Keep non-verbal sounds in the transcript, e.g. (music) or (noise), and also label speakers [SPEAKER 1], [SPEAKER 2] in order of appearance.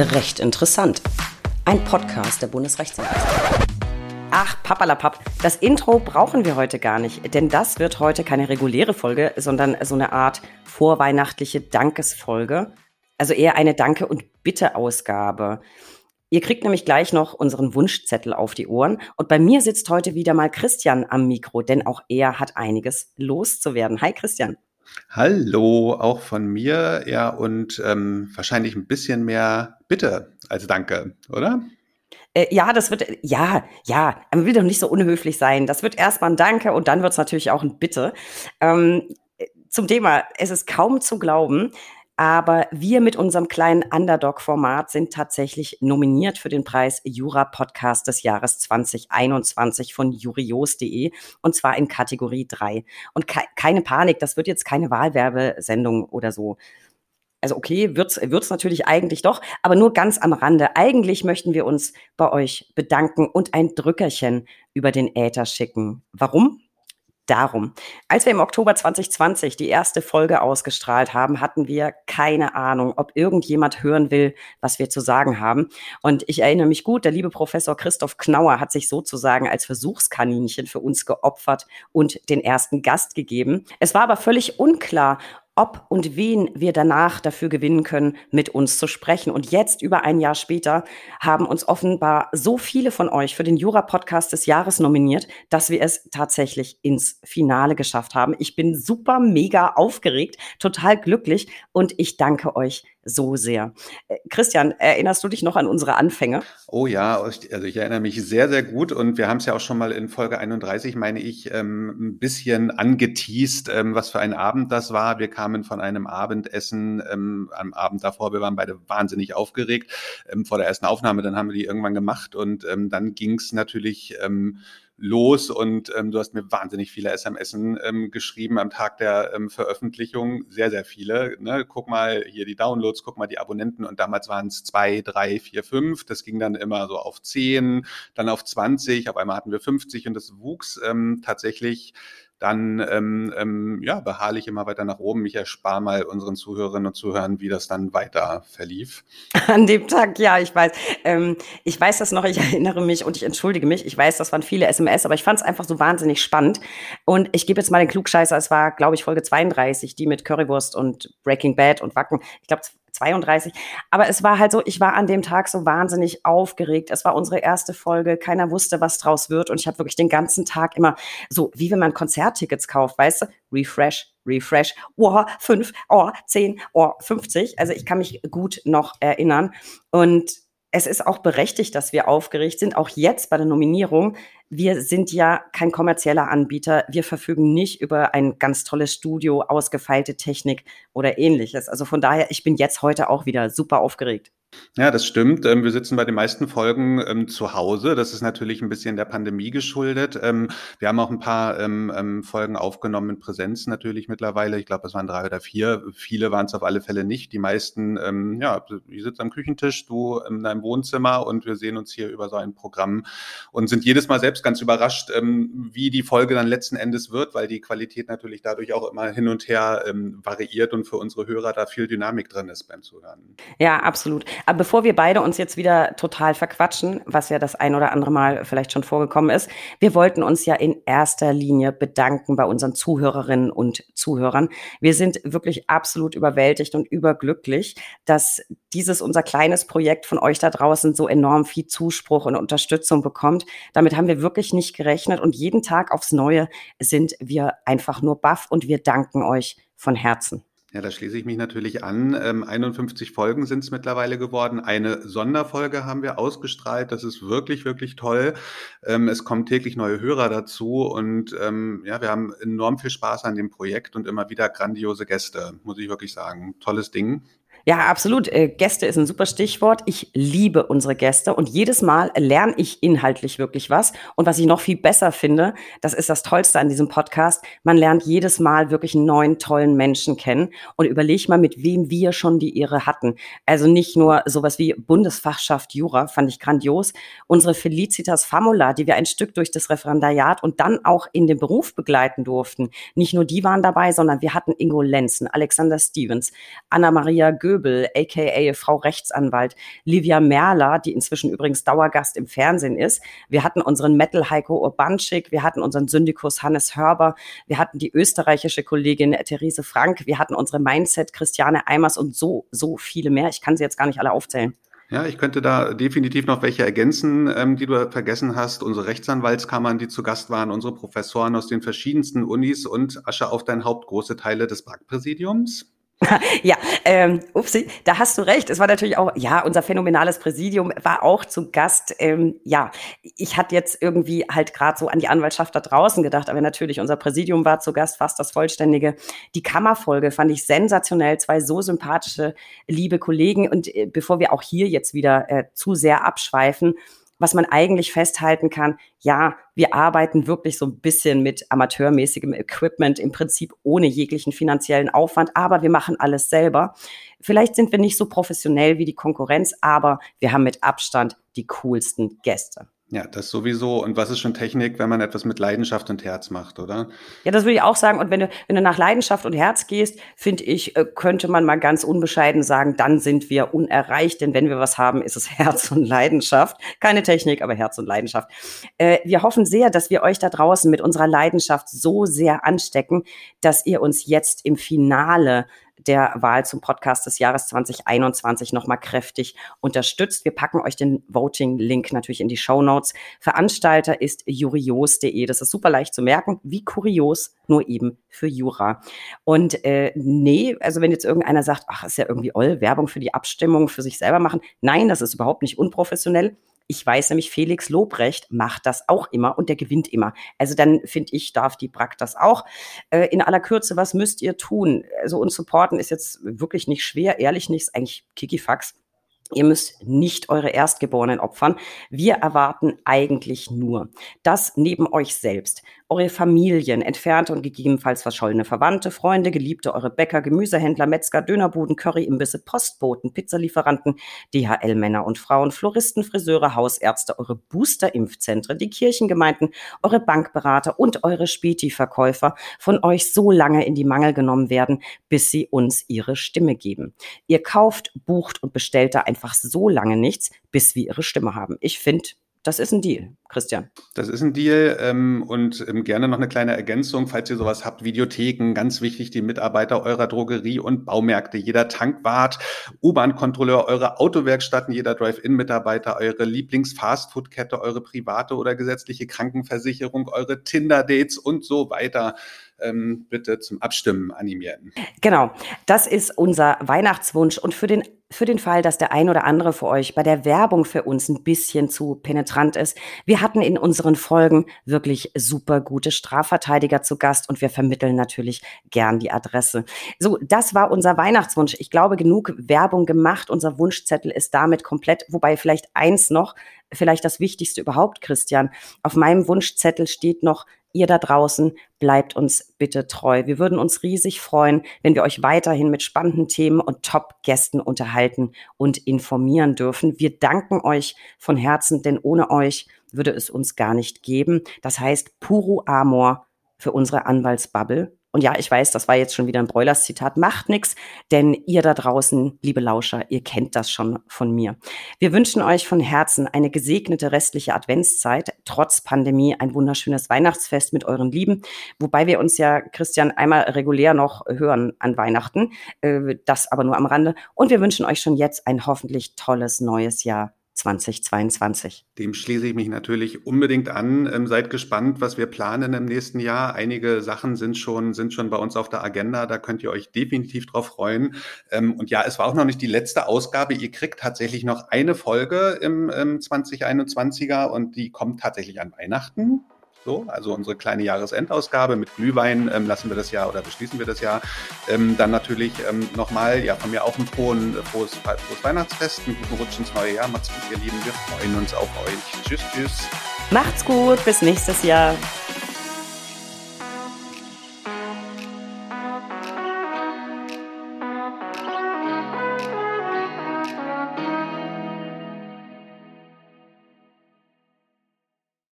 [SPEAKER 1] Recht interessant. Ein Podcast der Bundesrechtsanwaltschaft. Ach, papalapap, das Intro brauchen wir heute gar nicht, denn das wird heute keine reguläre Folge, sondern so eine Art vorweihnachtliche Dankesfolge. Also eher eine Danke- und Bitte-Ausgabe. Ihr kriegt nämlich gleich noch unseren Wunschzettel auf die Ohren. Und bei mir sitzt heute wieder mal Christian am Mikro, denn auch er hat einiges loszuwerden. Hi Christian.
[SPEAKER 2] Hallo, auch von mir, ja, und ähm, wahrscheinlich ein bisschen mehr Bitte als Danke, oder?
[SPEAKER 1] Äh, ja, das wird, ja, ja, man will doch nicht so unhöflich sein. Das wird erstmal ein Danke und dann wird es natürlich auch ein Bitte. Ähm, zum Thema, es ist kaum zu glauben, aber wir mit unserem kleinen Underdog-Format sind tatsächlich nominiert für den Preis Jura Podcast des Jahres 2021 von jurios.de und zwar in Kategorie 3. Und ke keine Panik, das wird jetzt keine Wahlwerbesendung oder so. Also okay, wird's wird's natürlich eigentlich doch, aber nur ganz am Rande. Eigentlich möchten wir uns bei euch bedanken und ein Drückerchen über den Äther schicken. Warum? Darum. Als wir im Oktober 2020 die erste Folge ausgestrahlt haben, hatten wir keine Ahnung, ob irgendjemand hören will, was wir zu sagen haben. Und ich erinnere mich gut, der liebe Professor Christoph Knauer hat sich sozusagen als Versuchskaninchen für uns geopfert und den ersten Gast gegeben. Es war aber völlig unklar, ob und wen wir danach dafür gewinnen können, mit uns zu sprechen. Und jetzt, über ein Jahr später, haben uns offenbar so viele von euch für den Jura-Podcast des Jahres nominiert, dass wir es tatsächlich ins Finale geschafft haben. Ich bin super, mega aufgeregt, total glücklich und ich danke euch so sehr. Äh, Christian, erinnerst du dich noch an unsere Anfänge?
[SPEAKER 2] Oh ja, also ich erinnere mich sehr, sehr gut und wir haben es ja auch schon mal in Folge 31, meine ich, ähm, ein bisschen angeteased, ähm, was für ein Abend das war. Wir kamen von einem Abendessen ähm, am Abend davor, wir waren beide wahnsinnig aufgeregt vor der ersten Aufnahme, dann haben wir die irgendwann gemacht und dann ging es natürlich los und ähm, du hast mir wahnsinnig viele SMS ähm, geschrieben am Tag der ähm, Veröffentlichung. Sehr, sehr viele. Ne? Guck mal hier die Downloads, guck mal die Abonnenten und damals waren es zwei, drei, vier, fünf. Das ging dann immer so auf zehn, dann auf 20, auf einmal hatten wir 50 und das wuchs ähm, tatsächlich dann ähm, ähm, ja, beharrlich immer weiter nach oben. Ich erspare mal unseren Zuhörerinnen und Zuhörern, wie das dann weiter verlief. (laughs)
[SPEAKER 1] An dem Tag, ja, ich weiß. Ähm, ich weiß das noch, ich (laughs) erinnere mich und ich entschuldige mich. Ich weiß, das waren viele SMS, aber ich fand es einfach so wahnsinnig spannend. Und ich gebe jetzt mal den Klugscheißer, es war, glaube ich, Folge 32, die mit Currywurst und Breaking Bad und Wacken. Ich glaube, 32. Aber es war halt so, ich war an dem Tag so wahnsinnig aufgeregt. Es war unsere erste Folge. Keiner wusste, was draus wird. Und ich habe wirklich den ganzen Tag immer so, wie wenn man Konzerttickets kauft, weißt du? Refresh, Refresh, oh, fünf, oh, zehn, oh, 50. Also ich kann mich gut noch erinnern. Und es ist auch berechtigt, dass wir aufgeregt sind, auch jetzt bei der Nominierung, wir sind ja kein kommerzieller Anbieter. Wir verfügen nicht über ein ganz tolles Studio, ausgefeilte Technik oder ähnliches. Also von daher, ich bin jetzt heute auch wieder super aufgeregt.
[SPEAKER 2] Ja, das stimmt. Ähm, wir sitzen bei den meisten Folgen ähm, zu Hause. Das ist natürlich ein bisschen der Pandemie geschuldet. Ähm, wir haben auch ein paar Folgen aufgenommen in Präsenz natürlich mittlerweile. Ich glaube, es waren drei oder vier. Viele waren es auf alle Fälle nicht. Die meisten, ja, ich sitze am Küchentisch, du in deinem Wohnzimmer und wir sehen uns hier über so ein Programm und sind jedes Mal selbst ganz überrascht, wie die Folge dann letzten Endes wird, weil die Qualität natürlich dadurch auch immer hin und her variiert und für unsere Hörer da viel Dynamik drin ist beim Zuhören.
[SPEAKER 1] Ja, absolut. Aber bevor wir beide uns jetzt wieder total verquatschen, was ja das ein oder andere Mal vielleicht schon vorgekommen ist, wir wollten uns ja in erster Linie bedanken bei unseren Zuhörerinnen und Zuhörern. Wir sind wirklich absolut überwältigt und überglücklich, dass dieses unser kleines Projekt von euch da draußen so enorm viel Zuspruch und Unterstützung bekommt. Damit haben wir wirklich nicht gerechnet und jeden Tag aufs Neue sind wir einfach nur baff und wir danken euch von Herzen.
[SPEAKER 2] Ja, da schließe ich mich natürlich an. Ähm, 51 Folgen sind es mittlerweile geworden. Eine Sonderfolge haben wir ausgestrahlt. Das ist wirklich, wirklich toll. Ähm, es kommen täglich neue Hörer dazu und ähm, ja, wir haben enorm viel Spaß an dem Projekt und immer wieder grandiose Gäste, muss ich wirklich sagen. Tolles Ding.
[SPEAKER 1] Ja, absolut. Äh, Gäste ist ein super Stichwort. Ich liebe unsere Gäste und jedes Mal lerne ich inhaltlich wirklich was. Und was ich noch viel besser finde, das ist das Tollste an diesem Podcast, man lernt jedes Mal wirklich einen neuen, tollen Menschen kennen und überleg mal, mit wem wir schon die Ehre hatten. Also nicht nur sowas wie Bundesfachschaft Jura, fand ich grandios. Unsere Felicitas Famula, die wir ein Stück durch das Referendariat und dann auch in den Beruf begleiten durften. Nicht nur die waren dabei, sondern wir hatten Ingo Lenzen, Alexander Stevens, Anna-Maria Göbel, Göbel, aka Frau Rechtsanwalt, Livia Merler, die inzwischen übrigens Dauergast im Fernsehen ist. Wir hatten unseren Metal Heiko Urbanschik, wir hatten unseren Syndikus Hannes Hörber, wir hatten die österreichische Kollegin Therese Frank, wir hatten unsere Mindset Christiane Eimers und so, so viele mehr. Ich kann sie jetzt gar nicht alle aufzählen.
[SPEAKER 2] Ja, ich könnte da definitiv noch welche ergänzen, ähm, die du vergessen hast. Unsere Rechtsanwaltskammern, die zu Gast waren, unsere Professoren aus den verschiedensten Unis und Asche auf dein Haupt große Teile des BRAC-Präsidiums. (laughs)
[SPEAKER 1] ja, ähm, upsi, da hast du recht. Es war natürlich auch, ja, unser phänomenales Präsidium war auch zu Gast. Ähm, ja, ich hatte jetzt irgendwie halt gerade so an die Anwaltschaft da draußen gedacht, aber natürlich, unser Präsidium war zu Gast, fast das Vollständige. Die Kammerfolge fand ich sensationell, zwei so sympathische, liebe Kollegen. Und äh, bevor wir auch hier jetzt wieder äh, zu sehr abschweifen, was man eigentlich festhalten kann, ja, wir arbeiten wirklich so ein bisschen mit amateurmäßigem Equipment, im Prinzip ohne jeglichen finanziellen Aufwand, aber wir machen alles selber. Vielleicht sind wir nicht so professionell wie die Konkurrenz, aber wir haben mit Abstand die coolsten Gäste.
[SPEAKER 2] Ja, das sowieso. Und was ist schon Technik, wenn man etwas mit Leidenschaft und Herz macht, oder?
[SPEAKER 1] Ja, das würde ich auch sagen. Und wenn du, wenn du nach Leidenschaft und Herz gehst, finde ich, äh, könnte man mal ganz unbescheiden sagen, dann sind wir unerreicht. Denn wenn wir was haben, ist es (laughs) Herz und Leidenschaft. Keine Technik, aber Herz und Leidenschaft. Äh, wir hoffen sehr, dass wir euch da draußen mit unserer Leidenschaft so sehr anstecken, dass ihr uns jetzt im Finale der Wahl zum Podcast des Jahres 2021 nochmal kräftig unterstützt. Wir packen euch den Voting-Link natürlich in die Show Notes. Veranstalter ist jurios.de. Das ist super leicht zu merken, wie kurios, nur eben für Jura. Und äh, nee, also wenn jetzt irgendeiner sagt, ach, ist ja irgendwie oll, Werbung für die Abstimmung für sich selber machen. Nein, das ist überhaupt nicht unprofessionell. Ich weiß nämlich, Felix Lobrecht macht das auch immer und der gewinnt immer. Also dann finde ich, darf die Brack das auch. Äh, in aller Kürze, was müsst ihr tun? Also uns supporten ist jetzt wirklich nicht schwer, ehrlich nicht, ist eigentlich Kikifax. Ihr müsst nicht eure Erstgeborenen opfern. Wir erwarten eigentlich nur, dass neben euch selbst eure Familien, entfernte und gegebenenfalls verschollene Verwandte, Freunde, Geliebte, eure Bäcker, Gemüsehändler, Metzger, Dönerbuden, Curryimbisse, Postboten, Pizzalieferanten, DHL-Männer und Frauen, Floristen, Friseure, Hausärzte, eure Booster-Impfzentren, die Kirchengemeinden, eure Bankberater und eure Späti-Verkäufer von euch so lange in die Mangel genommen werden, bis sie uns ihre Stimme geben. Ihr kauft, bucht und bestellt da einfach so lange nichts, bis wir ihre Stimme haben. Ich finde, das ist ein Deal, Christian.
[SPEAKER 2] Das ist ein Deal ähm, und ähm, gerne noch eine kleine Ergänzung, falls ihr sowas habt, Videotheken, ganz wichtig, die Mitarbeiter eurer Drogerie und Baumärkte, jeder Tankwart, U-Bahn-Kontrolleur, eure Autowerkstatten, jeder Drive-In-Mitarbeiter, eure Lieblings-Fastfood-Kette, eure private oder gesetzliche Krankenversicherung, eure Tinder-Dates und so weiter ähm, bitte zum Abstimmen animieren.
[SPEAKER 1] Genau, das ist unser Weihnachtswunsch. Und für den, für den Fall, dass der ein oder andere für euch bei der Werbung für uns ein bisschen zu penetrant ist, wir hatten in unseren Folgen wirklich super gute Strafverteidiger zu Gast und wir vermitteln natürlich gern die Adresse. So, das war unser Weihnachtswunsch. Ich glaube, genug Werbung gemacht. Unser Wunschzettel ist damit komplett, wobei vielleicht eins noch, vielleicht das Wichtigste überhaupt, Christian. Auf meinem Wunschzettel steht noch ihr da draußen, bleibt uns bitte treu. Wir würden uns riesig freuen, wenn wir euch weiterhin mit spannenden Themen und Top-Gästen unterhalten und informieren dürfen. Wir danken euch von Herzen, denn ohne euch würde es uns gar nicht geben. Das heißt, puro Amor für unsere Anwaltsbubble. Und ja, ich weiß, das war jetzt schon wieder ein Broilers-Zitat. Macht nix, denn ihr da draußen, liebe Lauscher, ihr kennt das schon von mir. Wir wünschen euch von Herzen eine gesegnete restliche Adventszeit, trotz Pandemie ein wunderschönes Weihnachtsfest mit euren Lieben, wobei wir uns ja, Christian, einmal regulär noch hören an Weihnachten, äh, das aber nur am Rande. Und wir wünschen euch schon jetzt ein hoffentlich tolles neues Jahr 2022.
[SPEAKER 2] Dem schließe ich mich natürlich unbedingt an. Ähm, seid gespannt, was wir planen im nächsten Jahr. Einige Sachen sind schon, sind schon bei uns auf der Agenda. Da könnt ihr euch definitiv drauf freuen. Ähm, und ja, es war auch noch nicht die letzte Ausgabe. Ihr kriegt tatsächlich noch eine Folge im, im 2021er und die kommt tatsächlich an Weihnachten. So, also unsere kleine Jahresendausgabe mit Glühwein ähm, lassen wir das Jahr oder beschließen wir das Jahr. Ähm, dann natürlich ähm, nochmal, ja, von mir auch ein frohen, frohes, frohes Weihnachtsfest, einen guten Rutsch ins neue Jahr. Macht's gut, ihr Lieben. Wir freuen uns auf euch. Tschüss, tschüss.
[SPEAKER 1] Macht's gut, bis nächstes Jahr.